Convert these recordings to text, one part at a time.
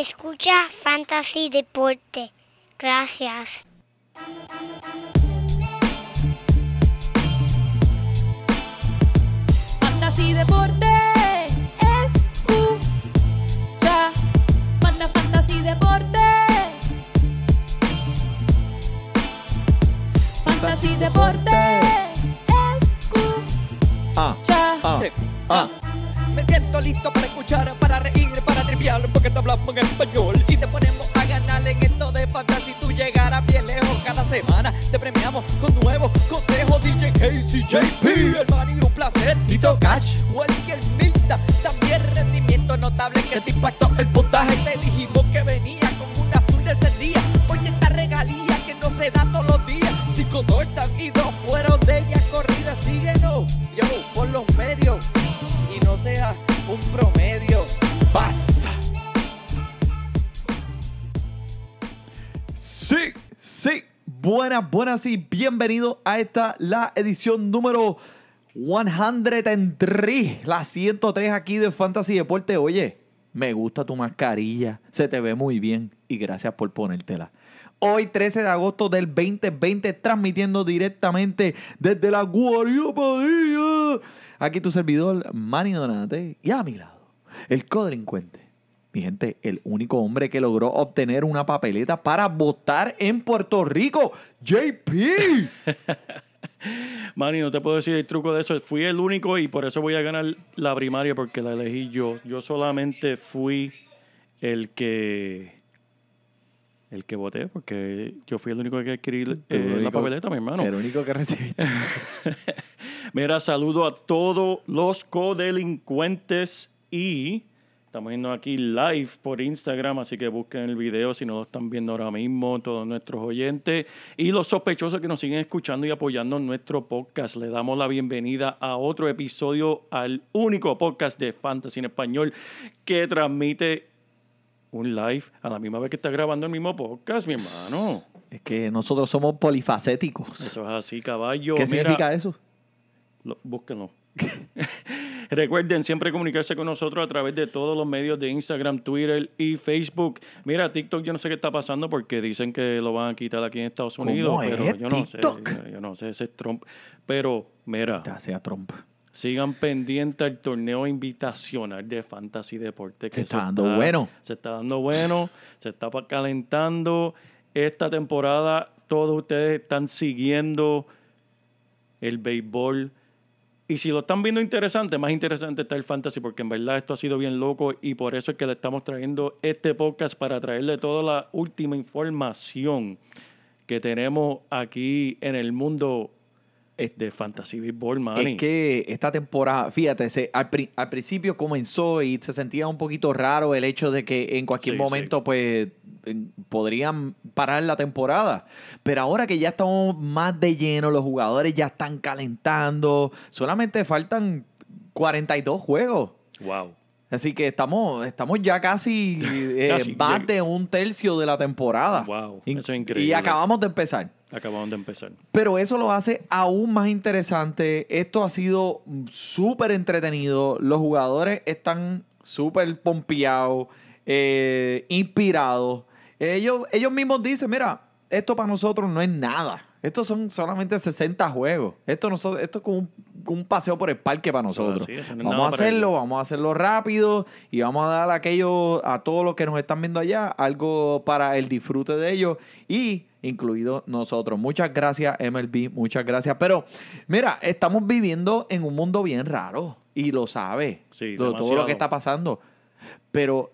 Escucha Fantasy Deporte. Gracias. Fantasy Deporte. Escucha. Manda Fantasy Deporte. Fantasy Deporte. Ah, Escucha. ah, Sí. ah. Me siento listo para escuchar, hablamos en español y te ponemos a ganar en esto de fantasy. Tú llegarás bien lejos cada semana. Te premiamos con nuevos consejos. DJ Casey, JP, hermano, y un placer. Tito Cash, Welker Milta, también rendimiento notable que te impactó el puntaje. Te dijimos Buenas, buenas y bienvenidos a esta, la edición número 103, la 103 aquí de Fantasy Deporte. Oye, me gusta tu mascarilla, se te ve muy bien y gracias por ponértela. Hoy 13 de agosto del 2020, transmitiendo directamente desde la Guardia Padilla. Aquí tu servidor, Manny Donate, y a mi lado, el codelincuente. Mi gente, el único hombre que logró obtener una papeleta para votar en Puerto Rico, JP. Manny, no te puedo decir el truco de eso. Fui el único y por eso voy a ganar la primaria porque la elegí yo. Yo solamente fui el que el que voté porque yo fui el único que adquirí eh, la papeleta, mi hermano. El único que recibiste. Mira, saludo a todos los codelincuentes y estamos yendo aquí live por Instagram, así que busquen el video si no lo están viendo ahora mismo, todos nuestros oyentes y los sospechosos que nos siguen escuchando y apoyando en nuestro podcast. Le damos la bienvenida a otro episodio, al único podcast de Fantasy en Español que transmite un live a la misma vez que está grabando el mismo podcast, mi hermano. es que nosotros somos polifacéticos. Eso es así, caballo. ¿Qué Mira, significa eso? Lo- búsquenlo. Recuerden siempre comunicarse con nosotros a través de todos los medios de Instagram, Twitter y Facebook. Mira, TikTok yo no sé qué está pasando porque dicen que lo van a quitar aquí en Estados ¿Cómo Unidos, pero es yo no sé, TikTok? yo, yo no sé, ese es Trump. Pero mira, sea Trump. sigan pendientes al torneo invitacional de Fantasy Deporte. que Se está dando bueno. Se está dando bueno, se está calentando. Esta temporada todos ustedes están siguiendo el béisbol. Y si lo están viendo interesante, más interesante está el fantasy, porque en verdad esto ha sido bien loco y por eso es que le estamos trayendo este podcast para traerle toda la última información que tenemos aquí en el mundo de fantasy béisbol, Manny. Es que esta temporada, fíjate, se- al, pri- al principio comenzó y se sentía un poquito raro el hecho de que en cualquier Sí, momento pues podrían parar la temporada. Pero ahora que ya estamos más de lleno, los jugadores ya están calentando, solamente faltan 42 juegos. Wow. Así que estamos, estamos ya casi, eh, Casi, más de un tercio de la temporada. Wow, Y- eso es Y increíble. acabamos de empezar. Acabamos de empezar. Pero eso lo hace aún más interesante. Esto ha sido súper entretenido. Los jugadores están súper pompeados, eh, inspirados. Ellos, ellos mismos dicen, mira, esto para nosotros no es nada. Estos son solamente 60 juegos. Esto, nosotros, esto es como un, como un paseo por el parque para nosotros. así, no vamos a hacerlo, vamos a hacerlo rápido y vamos a dar a aquellos, a todos los que nos están viendo allá, algo para el disfrute de ellos y incluido nosotros. Muchas gracias, MLB, muchas gracias. Pero mira, estamos viviendo en un mundo bien raro y lo sabe, Sí, lo- todo lo que está pasando. Pero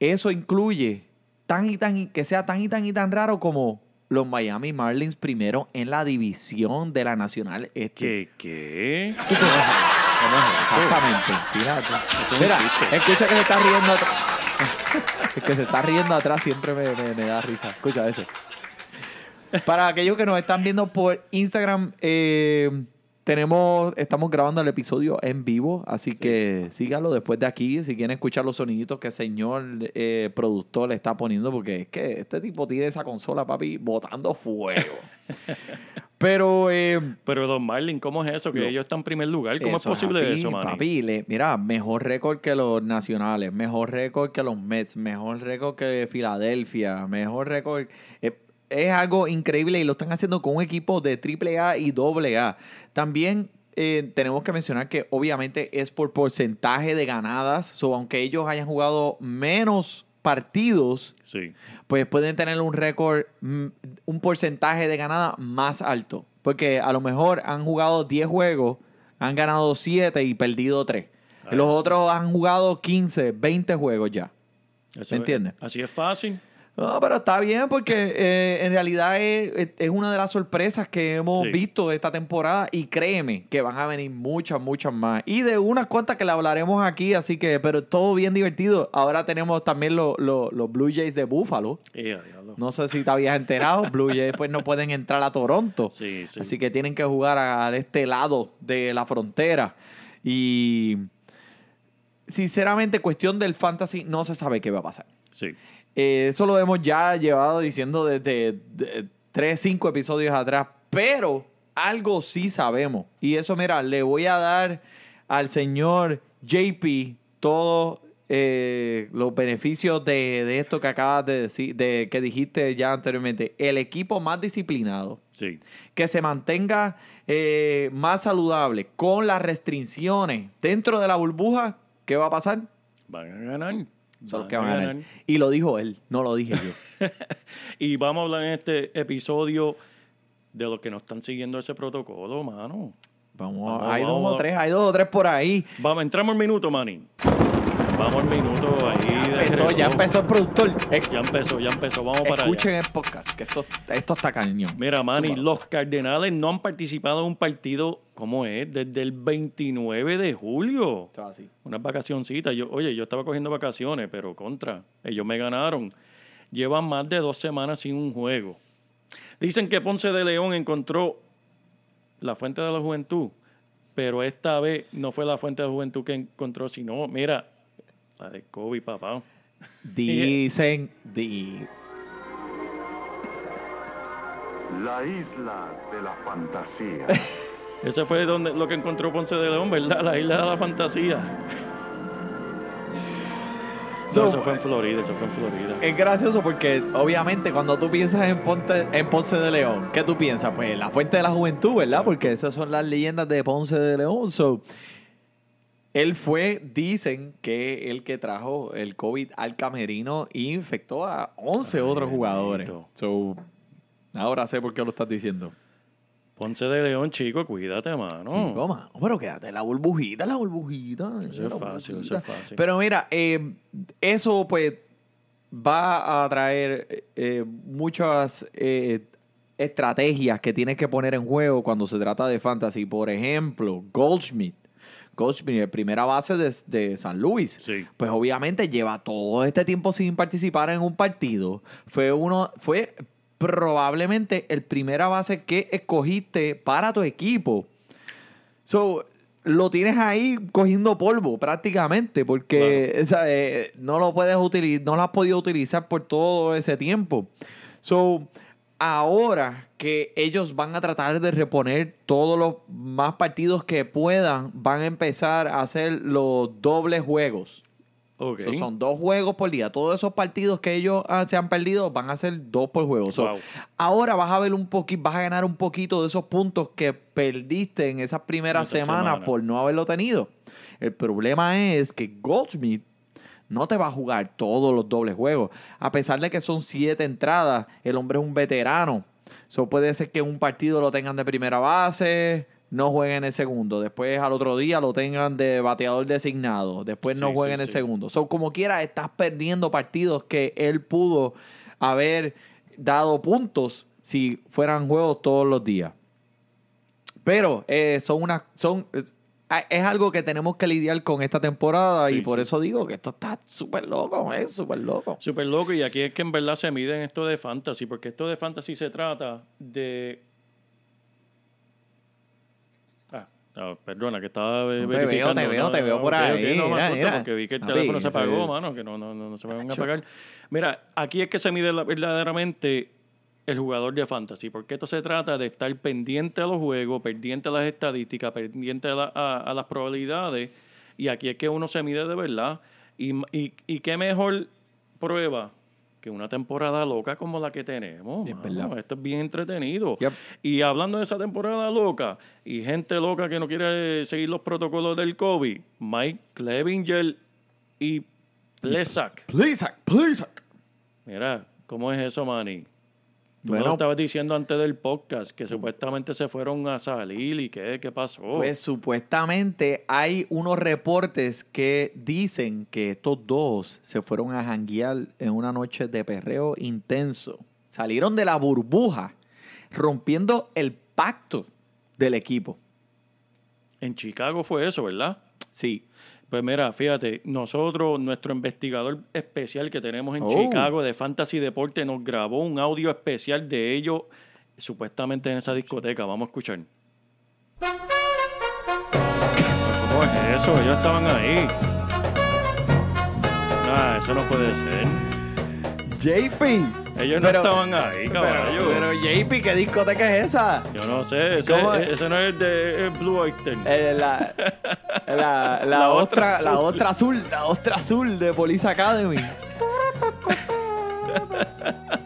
eso incluye tan y tan que sea tan y tan y tan raro como los Miami Marlins primero en la división de la Nacional Este. ¿Qué? ¿Qué? ¿Tú. Exactamente. Mira, es escucha que se está riendo atrás. Que se está riendo atrás siempre me, me- me da risa. Escucha eso. Para aquellos que nos están viendo por Instagram, eh, tenemos, estamos grabando el episodio en vivo, así que síganlo después de aquí. Si quieren escuchar los soniditos que el señor eh, productor le está poniendo, porque es que este tipo tiene esa consola, papi, botando fuego. Pero eh, Pero los Marlins, ¿cómo es eso? Que Lo- ellos están en primer lugar. ¿Cómo eso es posible así, eso? Papi, le- mira, mejor récord que los nacionales, mejor récord que los Mets, mejor récord que Filadelfia, mejor récord. eh, es algo increíble y lo están haciendo con un equipo de AAA y AA. También eh, tenemos que mencionar que obviamente es por porcentaje de ganadas. So, aunque ellos hayan jugado menos partidos, Sí. pues pueden tener un récord, mm, un porcentaje de ganada más alto. Porque a lo mejor han jugado 10 juegos, han ganado 7 y perdido 3. Ah, Los sí. otros han jugado 15, 20 juegos ya. ¿Me entiendes? es- Así es fácil. No, pero está bien porque eh, en realidad es, es una de las sorpresas que hemos Sí. visto de esta temporada y créeme que van a venir muchas, muchas más. Y de unas cuantas que le hablaremos aquí, así que, pero todo bien divertido. Ahora tenemos también lo- lo- los Blue Jays de Buffalo. No sé si te habías enterado, Blue Jays pues no pueden entrar a Toronto. Sí, sí. Así que tienen que jugar a, a este lado de la frontera. Y sinceramente, cuestión del fantasy, no se sabe qué va a pasar. Sí. Eh, eso lo hemos ya llevado diciendo desde de- tres, cinco episodios atrás, pero algo sí sabemos. Y eso, mira, le voy a dar al señor JP todos eh, los beneficios de, de esto que acabas de decir, de que dijiste ya anteriormente. El equipo más disciplinado, Sí. que se mantenga eh, más saludable con las restricciones dentro de la burbuja, ¿qué va a pasar? Van a ganar. Van que van a ganar. Y lo dijo él, no lo dije yo. Y vamos a hablar en este episodio de los que no están siguiendo ese protocolo, mano. Vamos, Vamos, hay dos vamos. o tres, hay dos o tres por ahí. Vamos, entramos al minuto, Manny. Vamos al minuto ahí. de Empezó, ya empezó el productor. Eh, Ya empezó, ya empezó. Vamos para Escuchen el podcast, que esto, esto está cañón. Mira, Manny, los Cardenales no han participado en un partido, ¿cómo es? Desde el 29 de julio. Esto es así. Unas vacacioncitas. Yo, oye, yo estaba cogiendo vacaciones, pero contra. Ellos me ganaron. Llevan más de dos semanas sin un juego. Dicen que Ponce de León encontró la fuente de la juventud, pero esta vez no fue la fuente de la juventud que encontró, sino, mira, la de Kobe, papá. Dicen, di- La isla de la fantasía. Ese fue donde, lo que encontró Ponce de León, ¿verdad? La isla de la fantasía. No, So, eso fue en Florida, eso fue en Florida. es gracioso porque obviamente cuando tú piensas en, Ponte, en Ponce de León, ¿qué tú piensas? Pues la fuente de la juventud, ¿verdad? Porque esas son las leyendas de Ponce de León. So, él fue, dicen que el que trajo el COVID al camerino y infectó a 11 Ay, otros jugadores. bendito. So, ahora sé por qué lo estás diciendo. Ponce de León, chico, cuídate, mano. Chico, mano, pero quédate la burbujita, la burbujita. Eso es fácil, eso es fácil. Pero mira, eh, eso pues va a traer eh, muchas eh, estrategias que tienes que poner en juego cuando se trata de fantasy. Por ejemplo, Goldschmidt. El primera base de, de San Luis. Sí. Pues obviamente lleva todo este tiempo sin participar en un partido. Fue uno, fue probablemente el primera base que escogiste para tu equipo. So, lo tienes ahí cogiendo polvo prácticamente porque o sea, eh, no lo puedes utilizar, no lo has podido utilizar por todo ese tiempo. So, ahora que ellos van a tratar de reponer todos los más partidos que puedan, van a empezar a hacer los dobles juegos. So, son dos juegos por día. Todos esos partidos que ellos ah, se han perdido van a ser dos por juego. So, Wow. Ahora vas a ver un poquito, vas a ganar un poquito de esos puntos que perdiste en esas primeras semanas semana. por no haberlo tenido. El problema es que Goldsmith no te va a jugar todos los dobles juegos. A pesar de que son siete entradas, el hombre es un veterano. So puede ser que un partido lo tengan de primera base, no jueguen el segundo. Después al otro día lo tengan de bateador designado. Después no jueguen sí, el sí. segundo. So, como quiera, estás perdiendo partidos que él pudo haber dado puntos si fueran juegos todos los días. Pero eh, son unas. Son, es, es algo que tenemos que lidiar con esta temporada Sí, y por sí. eso digo que esto está súper loco, es súper loco. Súper loco, y aquí es que en verdad se miden esto de fantasy, porque esto de fantasy se trata de. Ah, no, perdona, que estaba eh, No te veo, te veo, No, te veo por ok, ahí, ok, no mira, mira. porque vi que el Papi, teléfono se eso apagó, mano, que no, no, no, se van a apagar. Mira, aquí es que se mide la- verdaderamente el jugador de fantasy, porque esto se trata de estar pendiente a los juegos, pendiente a las estadísticas, pendiente a, la- a- a las probabilidades, y aquí es que uno se mide de verdad. Y, y, y qué mejor prueba que una temporada loca como la que tenemos. Es mano. verdad. Esto es bien entretenido. Yep. Y hablando de esa temporada loca y gente loca que no quiere seguir los protocolos del COVID, Mike Clevinger y Plesak. Please, please. Mira, ¿cómo es eso, Manny? Tú me Bueno. lo estabas diciendo antes del podcast, que supuestamente se fueron a salir y qué, qué pasó. Pues supuestamente hay unos reportes que dicen que estos dos se fueron a janguear en una noche de perreo intenso. Salieron de la burbuja, rompiendo el pacto del equipo. en Chicago fue eso, ¿verdad? Sí. Pues mira, fíjate, nosotros, nuestro investigador especial que tenemos en Oh. Chicago de Fantasy Deporte nos grabó un audio especial de ellos supuestamente en esa discoteca. Vamos a escuchar. ¿Cómo es eso? Ellos estaban ahí. Ah, eso no puede ser. JP. Ellos no estaban ahí, caballo. Pero, JP, ¿qué discoteca es esa? Yo no sé, ese, ¿Cómo es? ese no es de eh, Blue Oyster. Eh, la, la, la, La la azul. otra azul, la otra azul de Police Academy.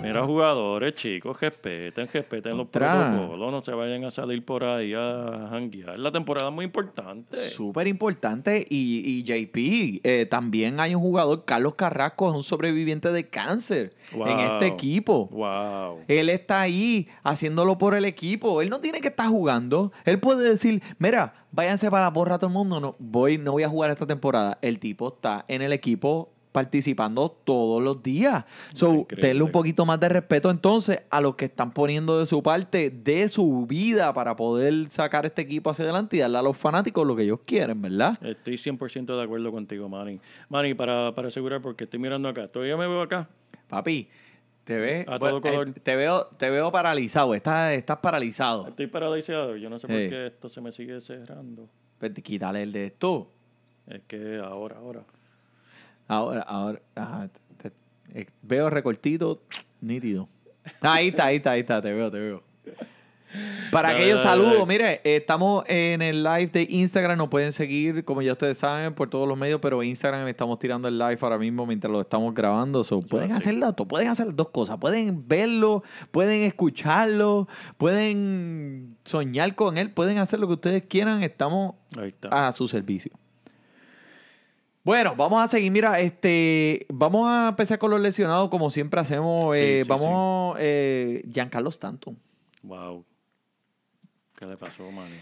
Mira, jugadores, chicos, respeten, respeten los protocolos, no se vayan a salir por ahí a janguear. La temporada es muy importante. Súper importante. Y, y JP, eh, también hay un jugador, Carlos Carrasco, es un sobreviviente de cáncer en este equipo. Wow. Él está ahí haciéndolo por el equipo. Él no tiene que estar jugando. Él puede decir, mira, váyanse para la porra todo el mundo. No, voy, no voy a jugar esta temporada. El tipo está en el equipo participando todos los días. So, denle un poquito más de respeto entonces a los que están poniendo de su parte, de su vida para poder sacar este equipo hacia adelante y darle a los fanáticos lo que ellos quieren, ¿verdad? Estoy 100% de acuerdo contigo, Manny. Manny, para, para asegurar, porque estoy mirando acá. ¿Todavía me veo acá? Papi, te ves, A todo color. eh, te veo, te veo paralizado. Estás, estás paralizado. Estoy paralizado. Yo no sé por qué esto se me sigue cerrando. Pues quítale el de esto. Es que ahora, ahora. Ahora, ahora, ajá, te- te- eh, veo recortito, nítido. Ahí está, ahí está, ahí está, te veo, te veo. Para Dale, aquellos dale, saludos, dale. mire, estamos en el live de Instagram, nos pueden seguir, como ya ustedes saben, por todos los medios, pero Instagram estamos tirando el live ahora mismo mientras lo estamos grabando. So, pueden sí. hacer las dos, pueden hacer dos cosas, pueden verlo, pueden escucharlo, pueden soñar con él, pueden hacer lo que ustedes quieran, estamos a su servicio. Bueno, vamos a seguir. Mira, este, vamos a empezar con los lesionados, como siempre hacemos. Sí, eh, sí, vamos, eh, Giancarlo Stanton. Wow. ¿Qué le pasó, Manny?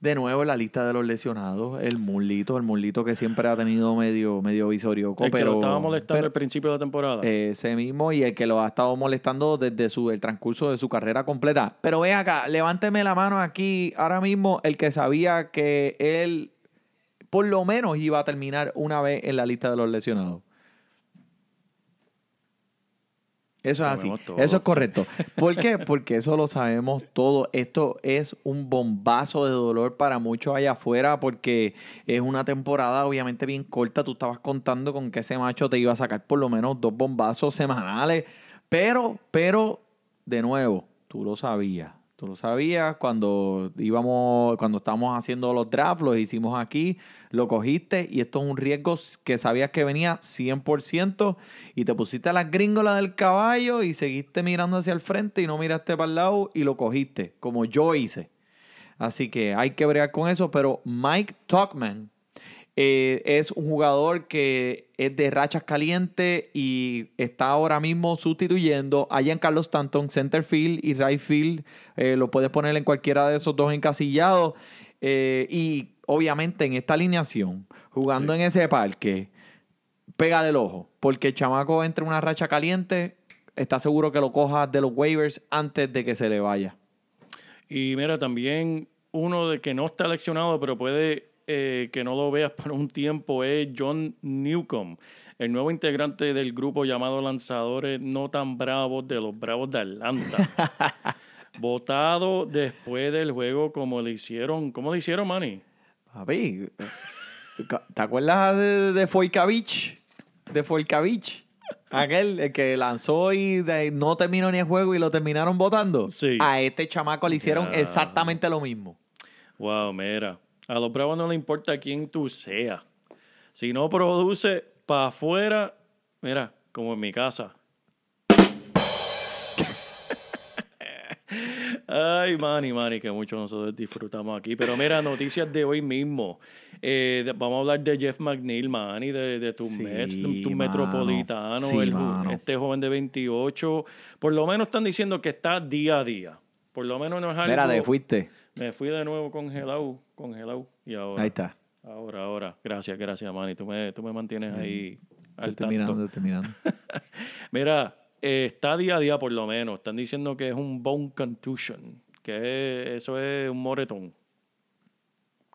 De nuevo en la lista de los lesionados, el Mulito, el Mulito que siempre ha tenido medio, medio visorioco, El que pero lo estaba molestando pero- al principio de la temporada. ese mismo y el que lo ha estado molestando desde su, el transcurso de su carrera completa. Pero ven acá, levánteme la mano aquí ahora mismo el que sabía que él por lo menos iba a terminar una vez en la lista de los lesionados. Eso es así. Todo, Eso es correcto. ¿Por qué? Porque eso lo sabemos todo. Esto es un bombazo de dolor para muchos allá afuera porque es una temporada obviamente bien corta. Tú estabas contando con que ese macho te iba a sacar por lo menos dos bombazos semanales. Pero, pero, de nuevo, tú lo sabías. Tú lo sabías cuando íbamos, cuando estábamos haciendo los drafts, los hicimos aquí, lo cogiste y esto es un riesgo que sabías que venía 100% y te pusiste la gringola del caballo y seguiste mirando hacia el frente y no miraste para el lado y lo cogiste, como yo hice. Así que hay que bregar con eso, pero Mike Tuckman eh, es un jugador que es de rachas calientes y está ahora mismo sustituyendo a Giancarlo Stanton, center field y right field. Eh, lo puedes poner en cualquiera de esos dos encasillados. Eh, y obviamente en esta alineación, jugando en ese parque, pégale el ojo. Porque el chamaco entra en una racha caliente, está seguro que lo coja de los waivers antes de que se le vaya. Y mira, también uno de que no está leccionado, pero puede eh, que no lo veas por un tiempo, es John Newcomb, el nuevo integrante del grupo llamado Lanzadores No Tan Bravos de los Bravos de Atlanta. Votado después del juego como le hicieron. ¿Cómo le hicieron, Manny? Papi, ¿te acuerdas de, de Foycavich? De Foycavich. Aquel el que lanzó y de- no terminó ni el juego y lo terminaron votando. Sí. A este chamaco le hicieron exactamente lo mismo. Wow, mira. A los bravos no le importa quién tú seas. Si no produce para afuera, mira, como en mi casa. Ay, Manny, Manny, que mucho nosotros disfrutamos aquí. Pero mira, noticias de hoy mismo. Eh, vamos a hablar de Jeff McNeil, Manny, de, de tus Sí, el ju- mano. este joven de 28. Por lo menos están diciendo que está día a día. Por lo menos no es algo... Mira, te fuiste. Me fui de nuevo congelado, congelado. Y ahora. Ahí está. Ahora, ahora. Gracias, gracias, Manny. Tú me, tú me mantienes ahí al Estoy tanto. estoy terminando. Mira, eh, está día a día por lo menos. Están diciendo que es un bone contusion. Que es- eso es un moretón.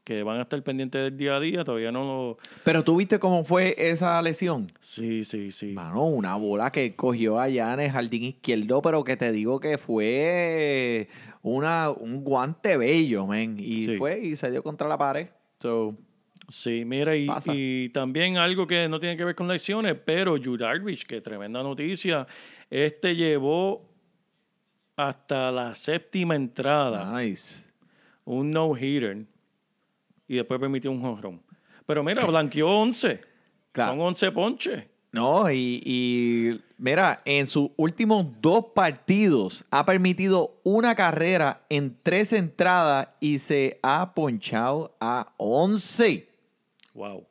Que van a estar pendientes del día a día. Todavía no lo... Pero tú viste cómo fue esa lesión. Sí, sí, sí. Mano, una bola que cogió allá en el jardín izquierdo, pero que te digo que fue una, un guante bello, men. Y Sí. fue y se dio contra la pared. So, Sí, mira, y, también algo que no tiene que ver con lesiones, pero Yu Darvish, que tremenda noticia, este llevó hasta la séptima entrada nice. un no-hitter y después permitió un jonrón. Pero mira, blanqueó 11. Claro. Son 11 ponches. No, y, y mira, en sus últimos dos partidos ha permitido una carrera en tres entradas y se ha ponchado a 11. Wow.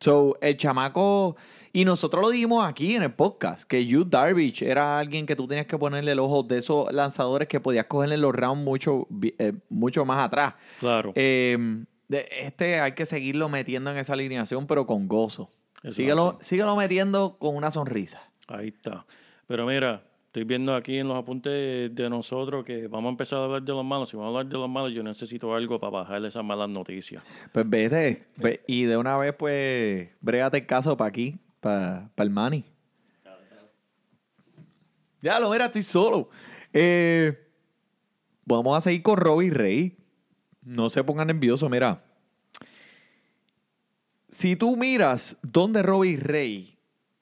So, el chamaco, y nosotros lo dijimos aquí en el podcast, que Yu Darvish era alguien que tú tenías que ponerle el ojo de esos lanzadores que podías cogerle los rounds mucho, eh, mucho más atrás. Claro. Eh, este hay que seguirlo metiendo en esa alineación, pero con gozo. Síguelo, síguelo metiendo con una sonrisa. Ahí está. Pero mira, estoy viendo aquí en los apuntes de nosotros que vamos a empezar a hablar de los malos. Si vamos a hablar de los malos, yo necesito algo para bajarle esas malas noticias. Pues vete, ve- y de una vez, pues, brégate el caso para aquí, para el Manny. Ya lo mira, estoy solo. Eh, vamos a seguir con Robbie Rey. No se pongan nerviosos, mira. Si tú miras dónde Robbie Rey,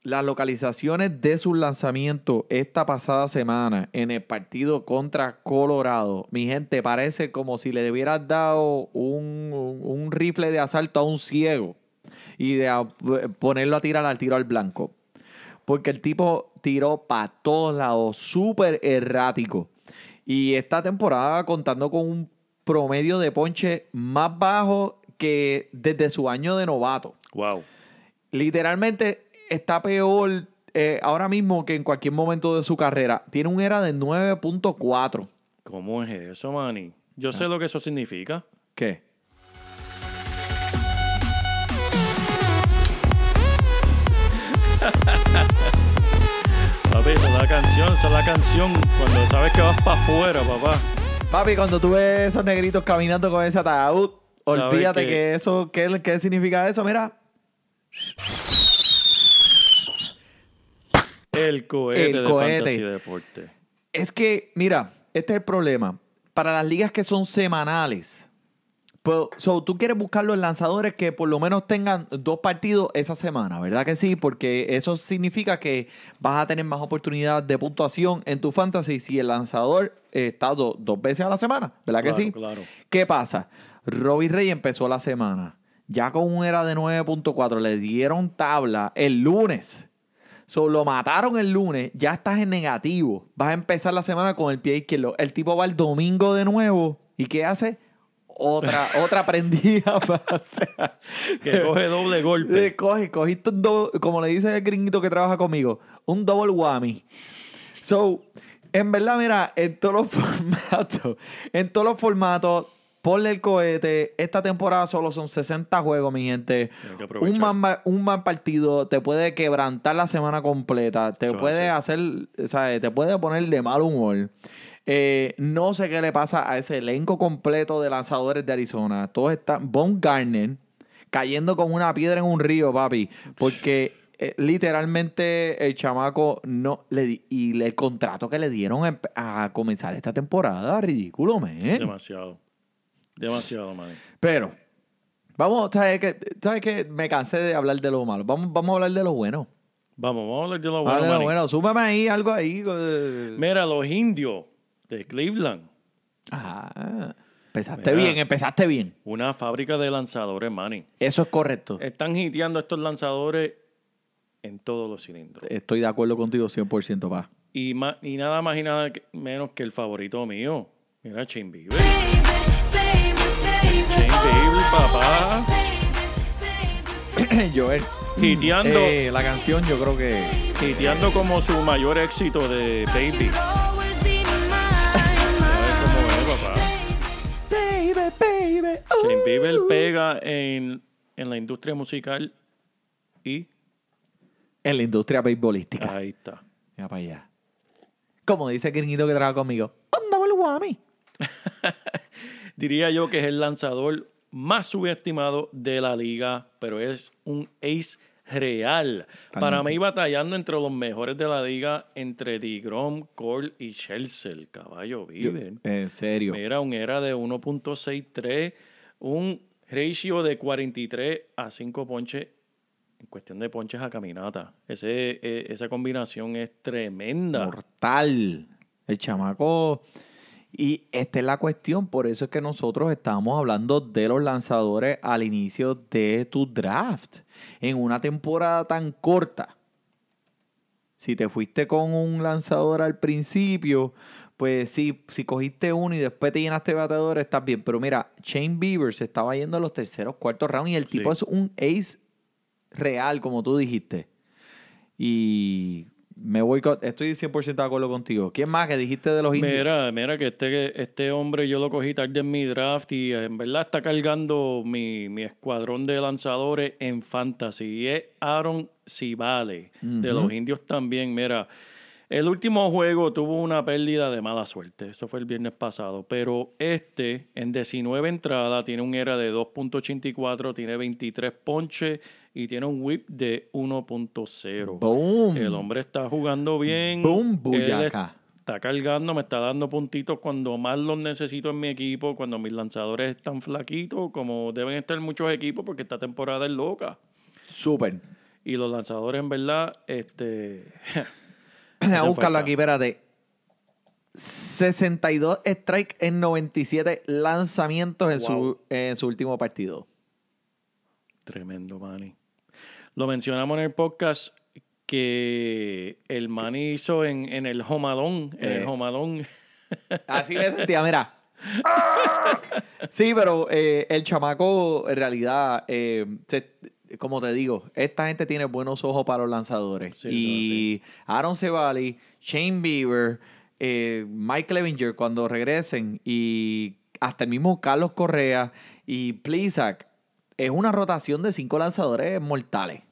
las localizaciones de sus lanzamientos esta pasada semana en el partido contra Colorado, mi gente, parece como si le hubieras dado un, rifle de asalto a un ciego y de a- ponerlo a tirar al tiro al blanco. Porque el tipo tiró para todos lados, súper errático. Y esta temporada contando con un promedio de ponche más bajo que desde su año de novato. Wow. Literalmente está peor eh, ahora mismo que en cualquier momento de su carrera. Tiene un era de 9.4. ¿Cómo es eso, Manny? Yo sé lo que eso significa. ¿Qué? Papi, esa es la canción, esa es la canción cuando sabes que vas para afuera, papá. Papi, cuando tú ves esos negritos caminando con ese ataúd, olvídate que, que- eso, ¿qué, ¿qué significa eso? Mira, El cohete El de cohete. Deporte. Es que, mira, este es el problema. Para las ligas que son semanales, pues, so, tú quieres buscar los lanzadores que por lo menos tengan dos partidos esa semana, ¿verdad que sí? Porque eso significa que vas a tener más oportunidad de puntuación en tu fantasy si el lanzador eh, está do- dos veces a la semana, ¿verdad que sí? claro. ¿Qué pasa? Robbie Rey empezó la semana. Ya con un era de 9.4, le dieron tabla el lunes. So, lo mataron el lunes, ya estás en negativo. Vas a empezar la semana con el pie izquierdo. El tipo va el domingo de nuevo. ¿Y qué hace? Otra, otra prendida. Que coge doble golpe. Eh, Coge, cogiste un do- como le dice el gringuito que trabaja conmigo, un double whammy. So, en verdad, mira, en todos los formatos, en todos los formatos, ponle el cohete. Esta temporada solo son 60 juegos, mi gente. Un mal, un mal partido te puede quebrantar la semana completa, te Eso puede hacer, ¿sabes? Te puede poner de mal humor. Eh, no sé qué le pasa a ese elenco completo de lanzadores de Arizona. Todos están. Von Garner cayendo como una piedra en un río, papi. Porque eh, literalmente el chamaco no. Le, y el contrato que le dieron a comenzar esta temporada, ridículo, man. Demasiado. Demasiado, Manny. Pero, vamos, ¿sabes qué? ¿Sabes qué? Me cansé de hablar de lo malo. Vamos, vamos a hablar de lo bueno. Vamos, vamos a hablar de lo bueno, Vale, bueno, súmame ahí algo ahí. Mira, los indios de Cleveland. Ah, empezaste Mira. bien, empezaste bien. Una fábrica de lanzadores, Manny. Eso es correcto. Están hiteando estos lanzadores en todos los cilindros. Estoy de acuerdo contigo 100%, pa. Y, nada más y nada que- menos que el favorito mío. Mira, Bieber, papá. Joel. Hiteando, Eh, la canción yo creo que... hiteando como su mayor éxito de Baby. ¿Sabes cómo es, papá? Baby, baby. Shane Bieber pega en, en la industria musical y En la industria beisbolística. ahí está. Mira para allá. Como dice el gringuito que trabaja conmigo. Anda, el guami. Diría yo que es el lanzador más subestimado de la liga, pero es un ace real. Para mí, batallando entre los mejores de la liga, entre DeGrom, Cole y Chelsea, el caballo vive. En serio. Mira, un era de 1.63, un ratio de 43 a 5 ponches en cuestión de ponches a caminata. Ese, eh, esa combinación es tremenda. Mortal. El chamaco. Y esta es la cuestión. Por eso es que nosotros estábamos hablando de los lanzadores al inicio de tu draft. En una temporada tan corta. Si te fuiste con un lanzador al principio, pues sí, si cogiste uno y después te llenaste de bateadores, estás bien. Pero mira, Shane Bieber se estaba yendo a los terceros, cuartos rounds y el tipo es un ace real, como tú dijiste. Y me voy con- estoy 100% de acuerdo contigo. ¿Quién más que dijiste de los indios? Mira, mira que este, este hombre yo lo cogí tarde en mi draft y en verdad está cargando mi, mi escuadrón de lanzadores en fantasy. Y es Aaron Civale, de los indios también. Mira, el último juego tuvo una pérdida de mala suerte. Eso fue el viernes pasado. Pero este, en 19 entradas, tiene un ERA de 2.84, tiene 23 ponches y tiene un whip de 1.0. Boom. El hombre está jugando bien. Boom, Él buyaca. Está cargando, me está dando puntitos cuando más los necesito en mi equipo, cuando mis lanzadores están flaquitos, como deben estar muchos equipos, porque esta temporada es loca. Súper. Y los lanzadores, en verdad, este. Hacen buscarlo aquí, espérate. 62 strike en 97 lanzamientos en, su, Wow. en su último partido. Tremendo, Manny. Lo mencionamos en el podcast que el Manny hizo en, en el Jomadón. En Eh. el Jomadón. Así me sentía, mira. Sí, pero eh, el chamaco, en realidad, eh, se- como te digo, esta gente tiene buenos ojos para los lanzadores. Sí, y Aaron Cevali, Shane Bieber, eh, Mike Levinger, cuando regresen, y hasta el mismo Carlos Correa y Plisak, es una rotación de cinco lanzadores mortales.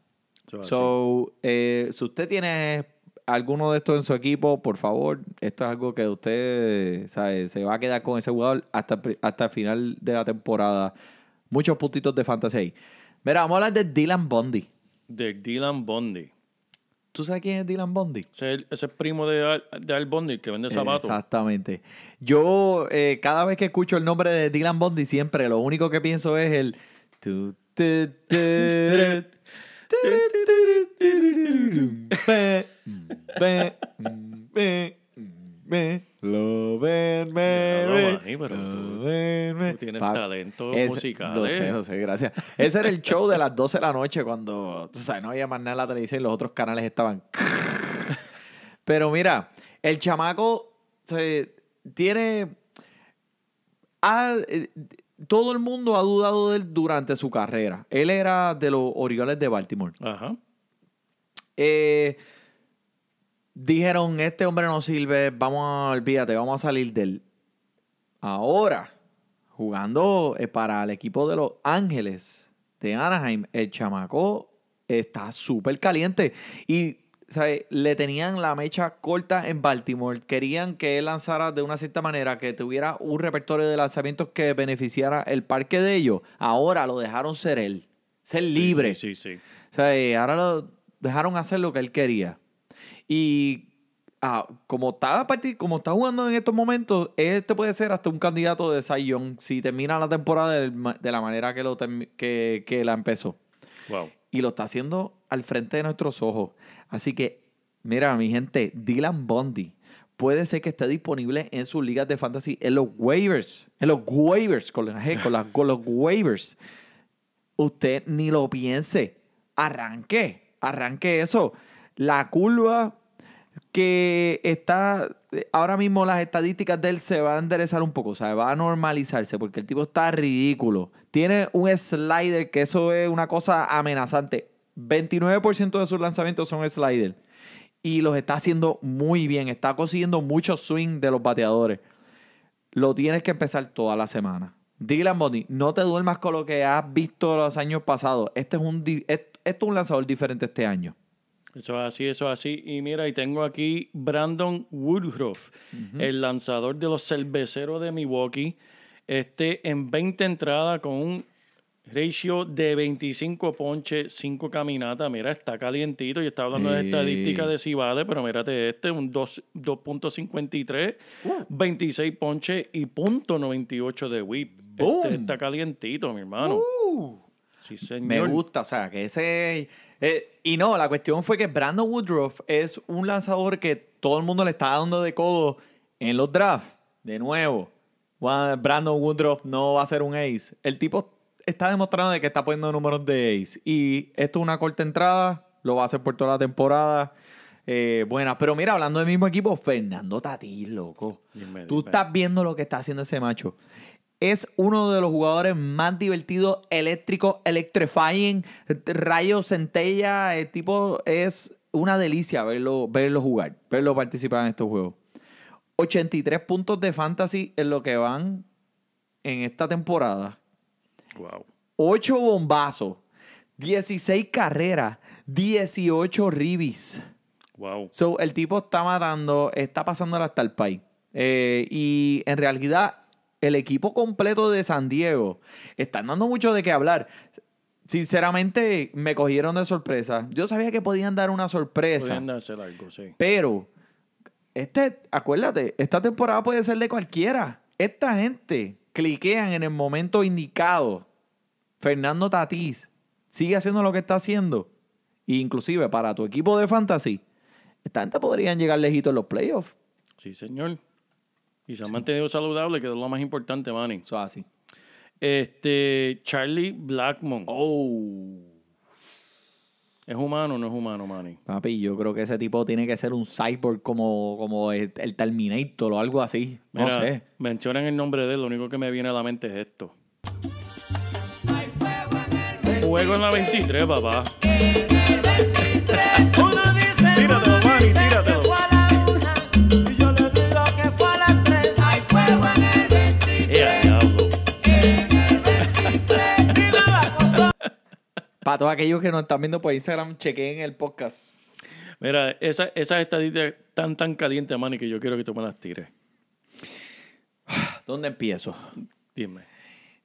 So, eh, si usted tiene alguno de estos en su equipo, por favor, esto es algo que usted sabe, se va a quedar con ese jugador hasta, hasta el final de la temporada. Muchos puntitos de fantasy ahí. Mira, vamos a hablar de Dylan Bundy. de Dylan Bondi. ¿Tú sabes quién es Dylan Bundy? Ese es, el- primo de Al, de Al Bondi que vende zapatos. Exactamente. Yo, eh, cada vez que escucho el nombre de Dylan Bundy, siempre lo único que pienso es el. Tu, Love and Mary, pero tú- Mary. tú tienes Pa- talento ese- musical, Lo eh. sé, lo sé, gracias. Ese era el show de las 12 de la noche cuando, tú sabes, no había más nada en la televisión y los otros canales estaban. Pero mira, el chamaco se, tiene. ha- eh, todo el mundo ha dudado de él durante su carrera. Él era de los Orioles de Baltimore. Ajá. Eh, dijeron, este hombre no sirve, vamos a, olvídate, vamos a salir de él. Ahora, jugando eh, para el equipo de los Ángeles de Anaheim, el chamaco está súper caliente. Y, Le tenían la mecha corta en Baltimore. Querían que él lanzara de una cierta manera, que tuviera un repertorio de lanzamientos que beneficiara el parque de ellos. Ahora lo dejaron ser él, ser libre. Sí, sí, sí. O sea, eh, ahora lo dejaron hacer lo que él quería. Y ah, como, está como está jugando en estos momentos, este puede ser hasta un candidato de Cy Young si termina la temporada de, la manera que, lo que, que la empezó. Wow. Y lo está haciendo al frente de nuestros ojos. Así que, mira, mi gente, Dylan Bundy puede ser que esté disponible en sus ligas de fantasy en los waivers, en los waivers, con, con, los waivers. Usted ni lo piense. Arranque, arranque eso. La curva que está, ahora mismo las estadísticas de él se van a enderezar un poco, o sea, va a normalizarse porque el tipo está ridículo. Tiene un slider que eso es una cosa amenazante. 29% de sus lanzamientos son slider y los está haciendo muy bien. Está consiguiendo mucho swing de los bateadores. Lo tienes que empezar toda la semana. Dylan Bundy, no te duermas con lo que has visto los años pasados. Este es un, esto es un lanzador diferente este año. Eso es así, eso es así. Y mira, y tengo aquí Brandon Woodruff, el lanzador de los cerveceros de Milwaukee. Este en 20 entradas con un ratio de 25 ponches, 5 caminatas. Mira, está calientito. Yo estaba hablando de estadísticas de si vale, pero mírate este, un dos- 2.53, 26 ponches y .98 de whip. Este está calientito, mi hermano. Sí, señor. Me gusta, o sea, que ese... eh, y no, la cuestión fue que Brandon Woodruff es un lanzador que todo el mundo le está dando de codo en los drafts. De nuevo, Brandon Woodruff no va a ser un ace. El tipo está demostrando de que está poniendo números de ace. Y esto es una corta entrada, lo va a hacer por toda la temporada. Eh, buena, pero mira, hablando del mismo equipo, Fernando Tatís, loco. Tú estás viendo lo que está haciendo ese macho. Es uno de los jugadores más divertidos, eléctricos, electrifying, rayos, centella. El tipo es una delicia verlo, verlo jugar, verlo participar en estos juegos. 83 puntos de fantasy en lo que van en esta temporada. Wow. 8 bombazos, 16 carreras, 18 ribis. Wow. So, el tipo está matando, está pasando hasta el país. Eh, y en realidad, el equipo completo de San Diego están dando mucho de qué hablar. Sinceramente, me cogieron de sorpresa. Yo sabía que podían dar una sorpresa. Podrían darse algo, sí. Pero, este, acuérdate, esta temporada puede ser de cualquiera. Esta gente cliquean en el momento indicado. Fernando Tatís sigue haciendo lo que está haciendo. E inclusive para tu equipo de fantasy, esta gente podrían llegar lejitos en los playoffs. Sí, señor. Y se han mantenido saludables, que es lo más importante, Manny. Eso es así. Este, Charlie Blackmon. Oh. ¿Es humano o no es humano, Manny? Papi, yo creo que ese tipo tiene que ser un cyborg como, como el, el Terminator o algo así. No Mira, sé. mencionan el nombre de él, lo único que me viene a la mente es esto. Juego en la 23, papá. Manny, tíratelo. Para todos aquellos que nos están viendo por Instagram, chequen el podcast. Mira, esa- esas estadísticas están tan calientes, Manny, que yo quiero que tú me las tires. ¿Dónde empiezo? Dime.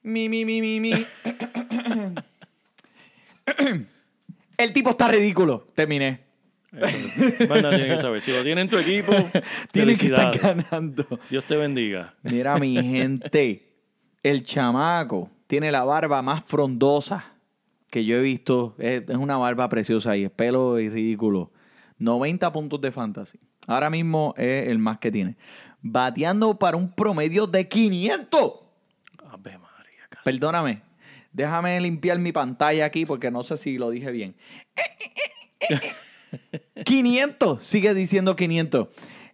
Mi, mi, mi, mi, mi. El tipo está ridículo. Terminé. Nadie tiene que saber. Si lo tiene en tu equipo, Tiene que estar ganando. Dios te bendiga. Mira, mi gente. El chamaco tiene la barba más frondosa que yo he visto. Es, es una barba preciosa y es pelo y ridículo. 90 puntos de fantasy. Ahora mismo es el más que tiene. Bateando para un promedio de 500. Ave María, casi. Perdóname. Déjame limpiar mi pantalla aquí porque no sé si lo dije bien. 500. Sigue diciendo 500.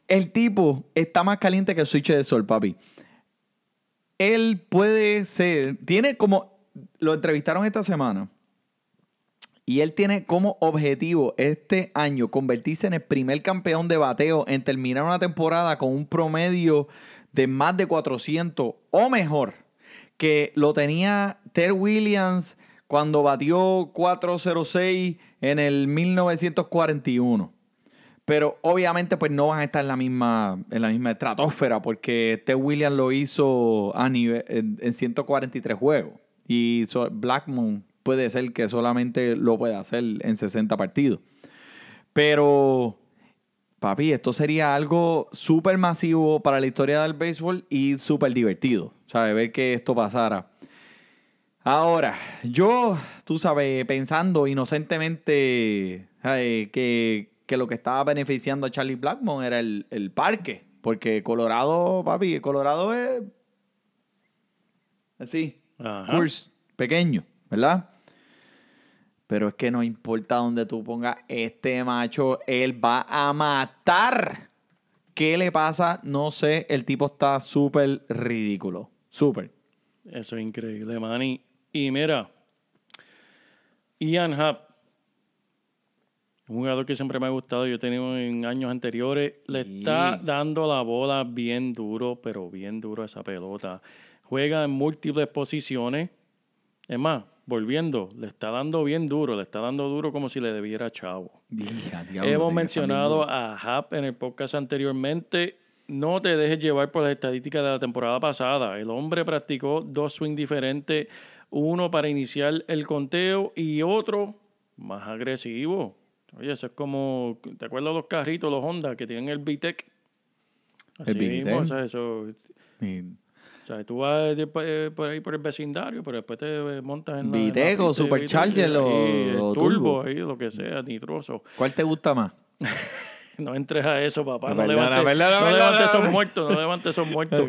El tipo está más caliente que el switch de sol, papi. Él puede ser. Tiene como. Lo entrevistaron esta semana. Y él tiene como objetivo este año convertirse en el primer campeón de bateo en terminar una temporada con un promedio de más de 400 o mejor. Que lo tenía Ted Williams cuando batió 406 en el 1941. Pero obviamente pues no van a estar en la misma, en la misma estratosfera porque Ted Williams lo hizo a nivel, en, en 143 juegos. Y Blackmon puede ser que solamente lo pueda hacer en 60 partidos. Pero, papi, esto sería algo súper masivo para la historia del béisbol y súper divertido. ¿Sabes? Ver que esto pasara. Ahora, yo, tú sabes, pensando inocentemente que, que lo que estaba beneficiando a Charlie Blackmon era el, el parque. Porque Colorado, papi, Colorado es así, Ajá. course pequeño, ¿verdad? Pero es que no importa dónde tú pongas este macho, él va a matar. ¿Qué le pasa? No sé, el tipo está súper ridículo. Súper. Eso es increíble, Manny. Y mira, Ian Happ, un jugador que siempre me ha gustado, yo he tenido en años anteriores, le está dando la bola bien duro, pero bien duro a esa pelota. Juega en múltiples posiciones. Es más, volviendo, le está dando bien duro, le está dando duro como si le debiera a Chavo. Diablo, Hemos mencionado a Hap en el podcast anteriormente. No te dejes llevar por las estadísticas de la temporada pasada. El hombre practicó dos swings diferentes, uno para iniciar el conteo y otro más agresivo. Oye, eso es como, ¿te acuerdas los carritos, los Honda que tienen el VTEC? Así VTEC. mismo, o sea, eso, Y- sea, tú vas eh, por ahí por el vecindario, pero después te montas en la... en la Supercharger o- turbo, ahí, lo que sea, nitroso. ¿Cuál te gusta más? No entres a eso, papá. No, levantes, no esos muertos, no levantes esos muertos.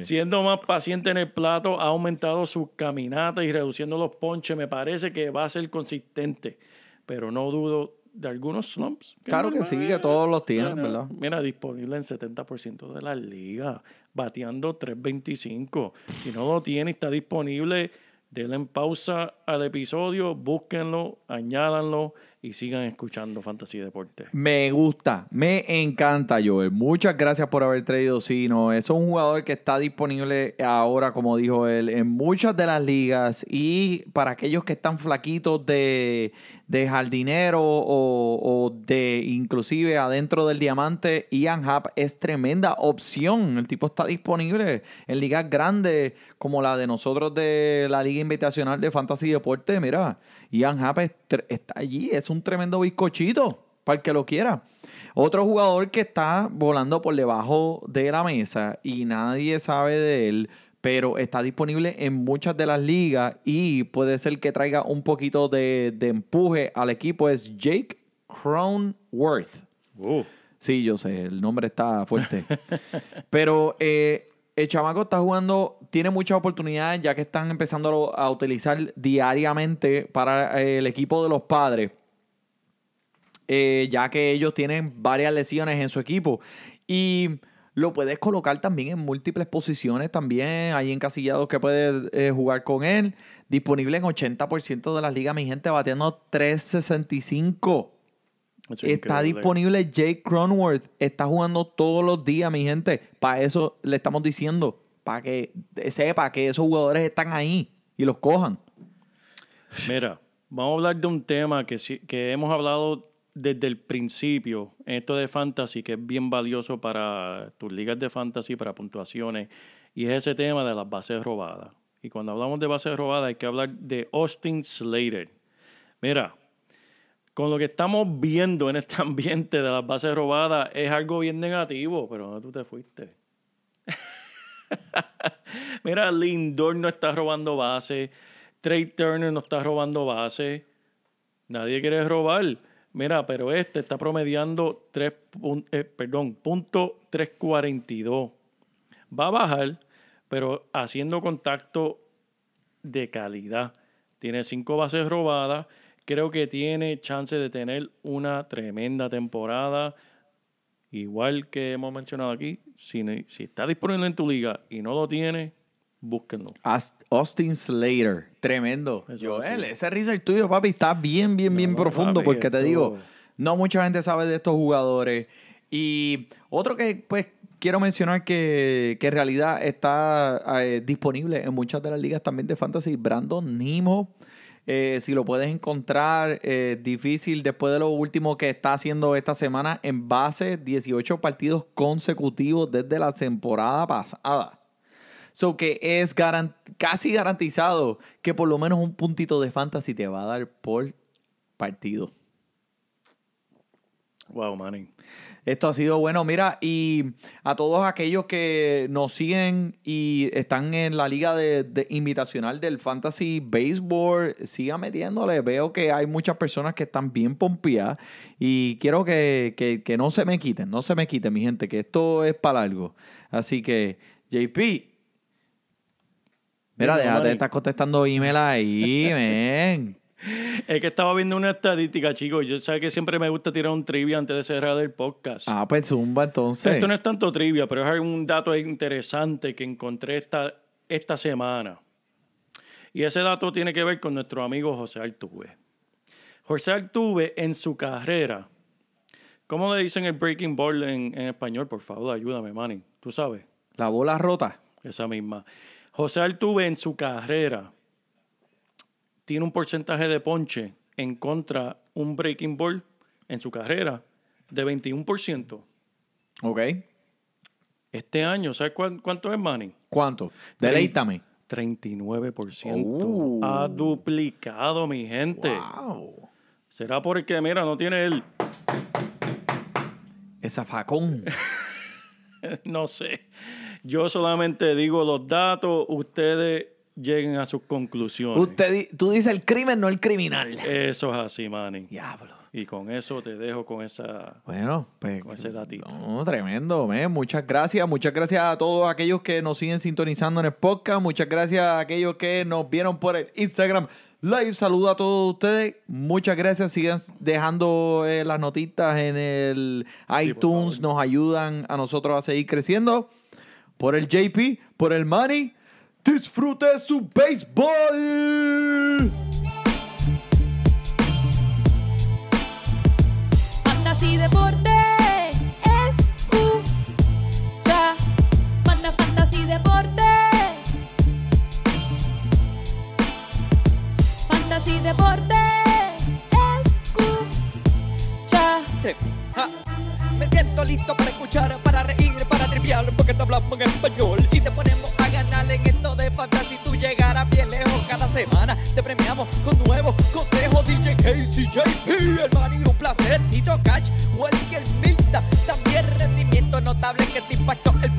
Siendo más paciente en el plato, ha aumentado sus caminatas y reduciendo los ponches. Me parece que va a ser consistente, pero no dudo de algunos slumps. Claro que sí, que todos los tienen, Mira, ¿verdad? Mira, disponible en 70% de la liga, bateando 3.25. Si no lo tiene, está disponible. Denle en pausa al episodio, búsquenlo, añádanlo y sigan escuchando Fantasy Deporte. Me gusta, me encanta, Joel. Muchas gracias por haber traído Sino. Es un jugador que está disponible ahora, como dijo él, en muchas de las ligas. Y para aquellos que están flaquitos de, de jardinero o, de inclusive adentro del diamante, Ian Happ es tremenda opción. El tipo está disponible en ligas grandes como la de nosotros de la Liga Invitacional de Fantasy Deporte. Mira, Ian Happ está allí, es un tremendo bizcochito para el que lo quiera. Otro jugador que está volando por debajo de la mesa y nadie sabe de él, pero está disponible en muchas de las ligas y puede ser que traiga un poquito de, de empuje al equipo, es Jake Cronworth. Uh, Sí, yo sé, el nombre está fuerte. Pero eh, el chamaco está jugando, tiene muchas oportunidades ya que están empezando a utilizar diariamente para eh, el equipo de los padres. eh, ya que ellos tienen varias lesiones en su equipo. Y lo puedes colocar también en múltiples posiciones también. Hay encasillados que puedes eh, jugar con él. Disponible en 80% de las ligas, mi gente, bateando 365. Está disponible Jake Cronworth. Está jugando todos los días, mi gente. Para eso le estamos diciendo. Para que sepa que esos jugadores están ahí y los cojan. Mira, vamos a hablar de un tema que, que hemos hablado desde el principio en esto de fantasy, que es bien valioso para tus ligas de fantasy, para puntuaciones, y es ese tema de las bases robadas. Y cuando hablamos de bases robadas hay que hablar de Austin Slater. Mira, con lo que estamos viendo en este ambiente de las bases robadas es algo bien negativo, pero ¿dónde tú te fuiste? Mira, Lindor no está robando base. Trey Turner no está robando base. Nadie quiere robar. Mira, pero este está promediando 3, pun- eh, perdón, punto 342. Va a bajar, pero haciendo contacto de calidad. Tiene cinco bases robadas. Creo que tiene chance de tener una tremenda temporada. Igual que hemos mencionado aquí, si, está disponible en tu liga y no lo tiene, búsquenlo. Austin Slater. Tremendo. Eso Joel, ese research tuyo, papi, está bien, bien, bien No, profundo. papi, porque te digo, no mucha gente sabe de estos jugadores. Y otro que, pues, quiero mencionar que, que en realidad está eh, disponible en muchas de las ligas también de fantasy, Brandon Nimo. Eh, si lo puedes encontrar, eh, difícil después de lo último que está haciendo esta semana en base 18 partidos consecutivos desde la temporada pasada. So que es casi garantizado que por lo menos un puntito de fantasy te va a dar por partido. Wow, Manny. Esto ha sido bueno. Mira, y a todos aquellos que nos siguen y están en la liga de, de invitacional del Fantasy Baseball, sigan metiéndole. Veo que hay muchas personas que están bien pompeadas y quiero que, que- que no se me quiten, no se me quiten, mi gente, que esto es para algo. Así que, JP, mira, déjate de estar contestando email ahí, men. Es que estaba viendo una estadística, chicos. Yo sé que siempre me gusta tirar un trivia antes de cerrar el podcast. Ah, pues zumba entonces. Esto no es tanto trivia, pero es un dato interesante que encontré esta, esta semana. Y ese dato tiene que ver con nuestro amigo José Altuve. José Altuve en su carrera, ¿cómo le dicen el breaking ball en, en español? Por favor, ayúdame, Manny. ¿Tú sabes? La bola rota. Esa misma. José Altuve en su carrera tiene un porcentaje de ponche en contra un breaking ball en su carrera de 21%. Ok. Este año, ¿sabes cuán- cuánto es, Manny? ¿Cuánto? Deleítame. 39%. Oh. Ha duplicado, mi gente. Wow. ¿Será porque, mira, no tiene el... Esa facón. no sé. Yo solamente digo los datos, ustedes lleguen a sus conclusiones. Usted, tú dices el crimen, no el criminal. Eso es así, Manny. Diablo. Y con eso te dejo con esa... Bueno, pues. Con ese datito. no, tremendo, men. Muchas gracias. Muchas gracias a todos aquellos que nos siguen sintonizando en el podcast. Muchas gracias a aquellos que nos vieron por el Instagram Live. Saludo a todos ustedes. Muchas gracias. Sigan dejando eh, las notitas en el iTunes. nos ayudan a nosotros a seguir creciendo. Por el JP, por el Money. Disfrute su béisbol. Fantasy Deporte escucha. Manda Fantasy Deporte. Fantasy Deporte escucha. Sí. Ja. Me siento listo para escuchar, para reír, para triviar, porque te hablamos en español y te ponemos premiamos con nuevos consejos. DJ Casey, JP, el Manny, un placer. Tito Cash, Welker, Milta. También rendimiento notable que te impactó el